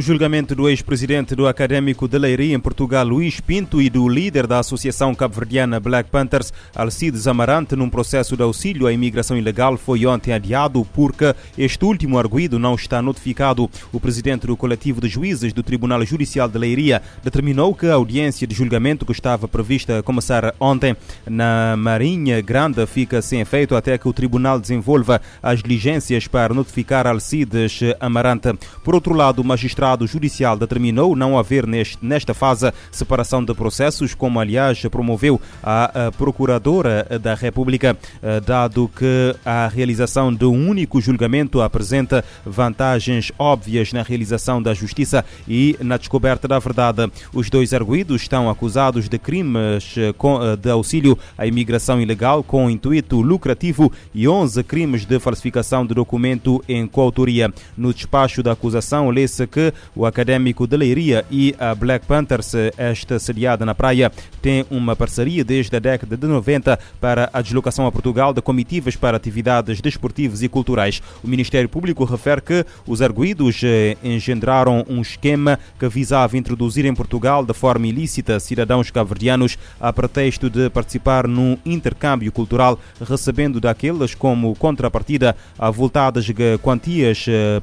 O julgamento do ex-presidente do Académico de Leiria em Portugal, Luís Pinto, e do líder da Associação Cabo-Verdiana Black Panthers, Alcides Amarante, num processo de auxílio à imigração ilegal, foi ontem adiado porque este último arguído não está notificado. O presidente do coletivo de juízes do Tribunal Judicial de Leiria determinou que a audiência de julgamento que estava prevista começar ontem na Marinha Grande fica sem efeito até que o tribunal desenvolva as diligências para notificar Alcides Amarante. Por outro lado, o magistrado magistrado judicial determinou não haver neste, nesta fase separação de processos, como aliás promoveu a, a Procuradora da República, eh, dado que a realização de um único julgamento apresenta vantagens óbvias na realização da justiça e na descoberta da verdade. Os dois arguídos estão acusados de crimes eh, eh, de auxílio à imigração ilegal com intuito lucrativo e 11 crimes de falsificação de documento em coautoria. No despacho da acusação, lê-se que o Académico de Leiria e a Black Panthers, esta sediada na praia, tem uma parceria desde a década de 90 para a deslocação a Portugal de comitivas para atividades desportivas e culturais. O Ministério Público refere que os arguídos eh, engendraram um esquema que visava introduzir em Portugal de forma ilícita cidadãos cabo-verdianos a pretexto de participar num intercâmbio cultural, recebendo daqueles como contrapartida avultadas quantias, eh,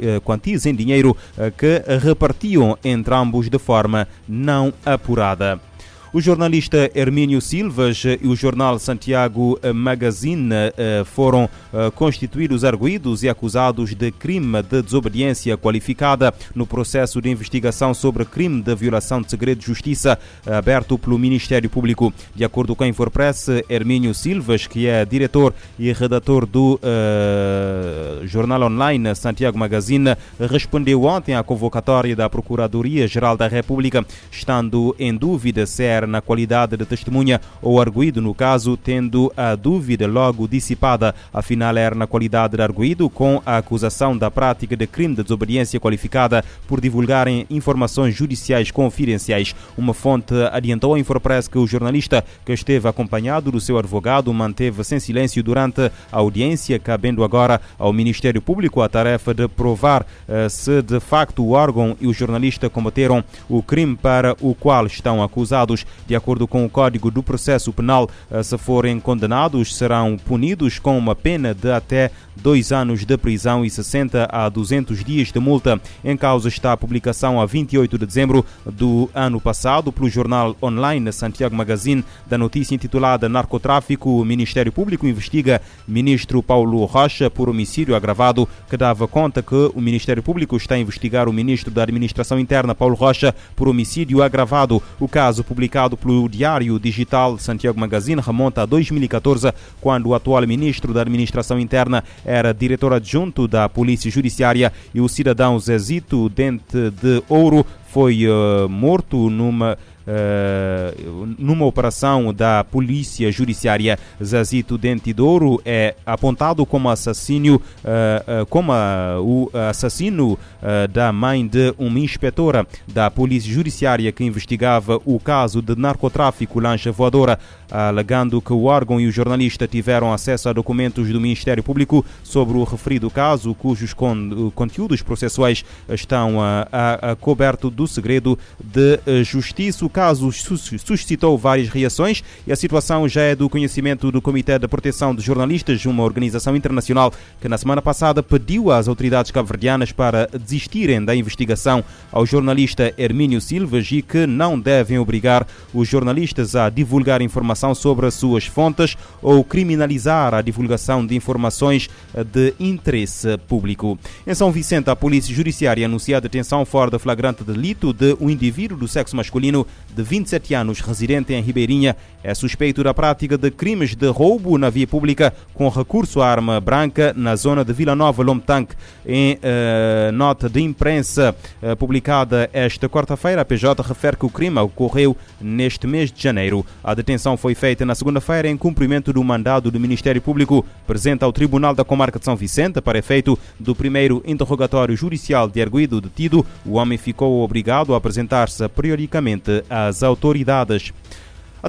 eh, quantias em dinheiro que repartiam entre ambos de forma não apurada. O jornalista Hermínio Silvas e o jornal Santiago Magazine eh, foram eh, constituídos arguídos e acusados de crime de desobediência qualificada no processo de investigação sobre crime de violação de segredo de justiça eh, aberto pelo Ministério Público. De acordo com a Infopress, Hermínio Silvas, que é diretor e redator do uh, jornal online Santiago Magazine, respondeu ontem à convocatória da Procuradoria-Geral da República, estando em dúvida se é na qualidade de testemunha ou arguído no caso, tendo a dúvida logo dissipada. Afinal, era na qualidade de arguído com a acusação da prática de crime de desobediência qualificada por divulgarem informações judiciais confidenciais. Uma fonte adiantou à Infopress que o jornalista, que esteve acompanhado do seu advogado, manteve-se em silêncio durante a audiência, cabendo agora ao Ministério Público a tarefa de provar uh, se de facto o órgão e o jornalista cometeram o crime para o qual estão acusados. De acordo com o Código do Processo Penal, eh, se forem condenados, serão punidos com uma pena de até dois anos de prisão e 60 a 200 dias de multa. Em causa está a publicação a 28 de dezembro do ano passado pelo jornal online Santiago Magazine da notícia intitulada Narcotráfico. O Ministério Público investiga ministro Paulo Rocha por homicídio agravado, que dava conta que o Ministério Público está a investigar o ministro da Administração Interna Paulo Rocha por homicídio agravado. O caso publicado publicado pelo Diário Digital Santiago Magazine remonta a 2014, quando o atual ministro da Administração Interna era diretor adjunto da Polícia Judiciária e o cidadão Zezito Dente de Ouro foi uh, morto numa Uh, numa operação da Polícia Judiciária Zazito Dente Douro é apontado como assassino, uh, uh, como o assassino da mãe de uma inspetora da Polícia Judiciária que investigava o caso de narcotráfico lancha voadora, alegando que o órgão e o jornalista tiveram acesso a documentos do Ministério Público sobre o referido caso, cujos con conteúdos processuais estão a, a, a coberto do segredo de justiça caso suscitou várias reações e a situação já é do conhecimento do Comitê de Proteção de Jornalistas, uma organização internacional que na semana passada pediu às autoridades cabo-verdianas para desistirem da investigação ao jornalista Hermínio Silvas e que não devem obrigar os jornalistas a divulgar informação sobre as suas fontes ou criminalizar a divulgação de informações de interesse público. Em São Vicente, a Polícia Judiciária anuncia a detenção fora de flagrante delito de um indivíduo do sexo masculino de 27 anos, residente em Ribeirinha, é suspeito da prática de crimes de roubo na via pública com recurso à arma branca na zona de Vila Nova, Lomtanque. Em uh, nota de imprensa uh, publicada esta quarta-feira, a PJ refere que o crime ocorreu neste mês de janeiro. A detenção foi feita na segunda-feira em cumprimento do mandado do Ministério Público presente ao Tribunal da Comarca de São Vicente para efeito do primeiro interrogatório judicial de arguido detido. O homem ficou obrigado a apresentar-se periodicamente às autoridades.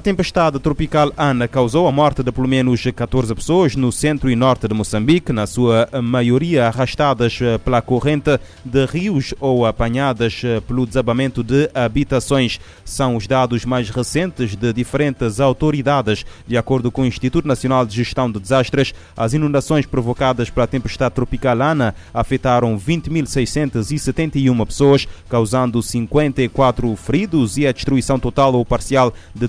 A tempestade tropical Ana causou a morte de pelo menos 14 pessoas no centro e norte de Moçambique, na sua maioria arrastadas pela corrente de rios ou apanhadas pelo desabamento de habitações. São os dados mais recentes de diferentes autoridades. De acordo com o Instituto Nacional de Gestão de Desastres, as inundações provocadas pela tempestade tropical Ana afetaram 20.671 pessoas, causando 54 feridos e a destruição total ou parcial de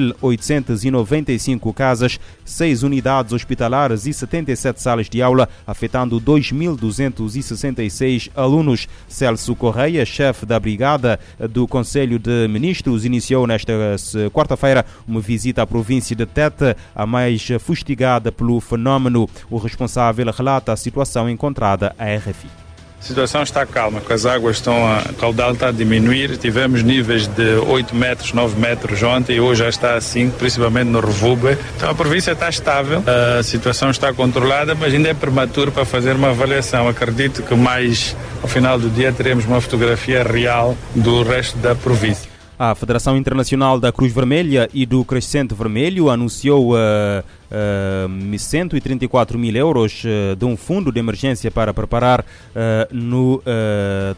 3.895 casas, 6 unidades hospitalares e 77 salas de aula, afetando 2.266 alunos. Celso Correia, chefe da Brigada do Conselho de Ministros, iniciou nesta quarta-feira uma visita à província de Tete, a mais fustigada pelo fenómeno. O responsável relata a situação encontrada à RFI. A situação está calma, as águas estão a, caudal está a diminuir. Tivemos níveis de 8 metros, 9 metros ontem e hoje já está a 5, principalmente no Revube. Então a província está estável, a situação está controlada, mas ainda é prematuro para fazer uma avaliação. Acredito que mais ao final do dia teremos uma fotografia real do resto da província. A Federação Internacional da Cruz Vermelha e do Crescente Vermelho anunciou uh, uh, 134 mil euros uh, de um fundo de emergência para preparar uh, no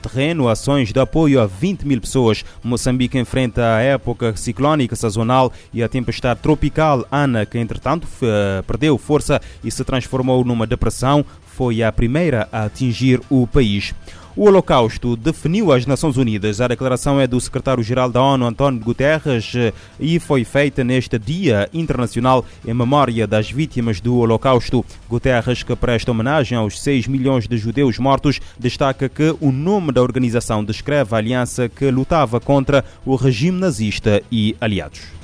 terreno ações de apoio a 20 mil pessoas. Moçambique enfrenta a época ciclónica sazonal e a tempestade tropical Ana, que entretanto perdeu força e se transformou numa depressão, foi a primeira a atingir o país. O Holocausto definiu as Nações Unidas. A declaração é do secretário-geral da ONU, António Guterres, e foi feita neste Dia Internacional em memória das vítimas do Holocausto. Guterres, que presta homenagem aos 6 milhões de judeus mortos, destaca que o nome da organização descreve a aliança que lutava contra o regime nazista e aliados.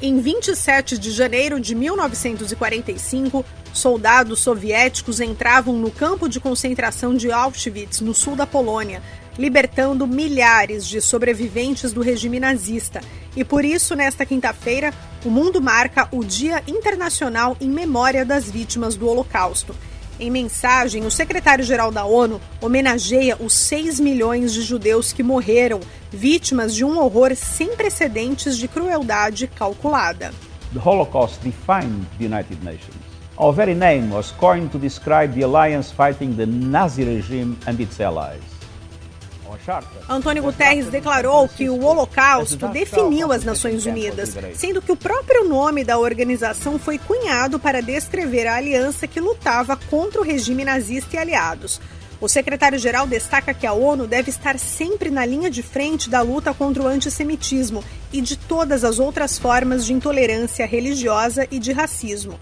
Em 27 de janeiro de 1945, soldados soviéticos entravam no campo de concentração de Auschwitz, no sul da Polônia, libertando milhares de sobreviventes do regime nazista. E por isso, nesta quinta-feira, o mundo marca o Dia Internacional em Memória das Vítimas do Holocausto. Em mensagem, o secretário-geral da ONU homenageia os 6 milhões de judeus que morreram, vítimas de um horror sem precedentes de crueldade calculada. The Holocaust defined the United Nations. Our very name was coined to describe the alliance fighting the Nazi regime and its allies. Antônio Guterres declarou que o Holocausto definiu as Nações Unidas, sendo que o próprio nome da organização foi cunhado para descrever a aliança que lutava contra o regime nazista e aliados. O secretário-geral destaca que a ONU deve estar sempre na linha de frente da luta contra o antissemitismo e de todas as outras formas de intolerância religiosa e de racismo.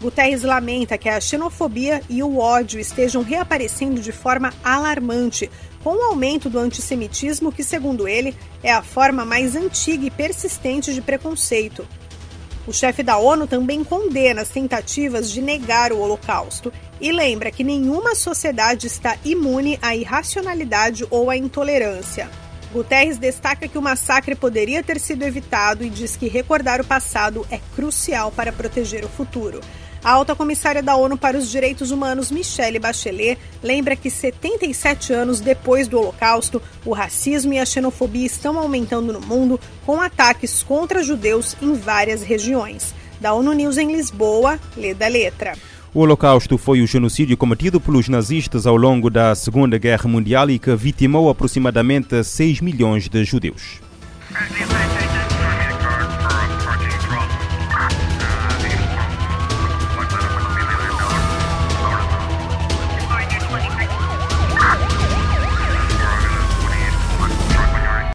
Guterres lamenta que a xenofobia e o ódio estejam reaparecendo de forma alarmante, com o aumento do antissemitismo, que, segundo ele, é a forma mais antiga e persistente de preconceito. O chefe da ONU também condena as tentativas de negar o Holocausto e lembra que nenhuma sociedade está imune à irracionalidade ou à intolerância. Guterres destaca que o massacre poderia ter sido evitado e diz que recordar o passado é crucial para proteger o futuro. A alta comissária da ONU para os Direitos Humanos, Michelle Bachelet, lembra que 77 anos depois do Holocausto, o racismo e a xenofobia estão aumentando no mundo, com ataques contra judeus em várias regiões. Da ONU News em Lisboa, lê da letra. O Holocausto foi o genocídio cometido pelos nazistas ao longo da Segunda Guerra Mundial e que vitimou aproximadamente 6 milhões de judeus.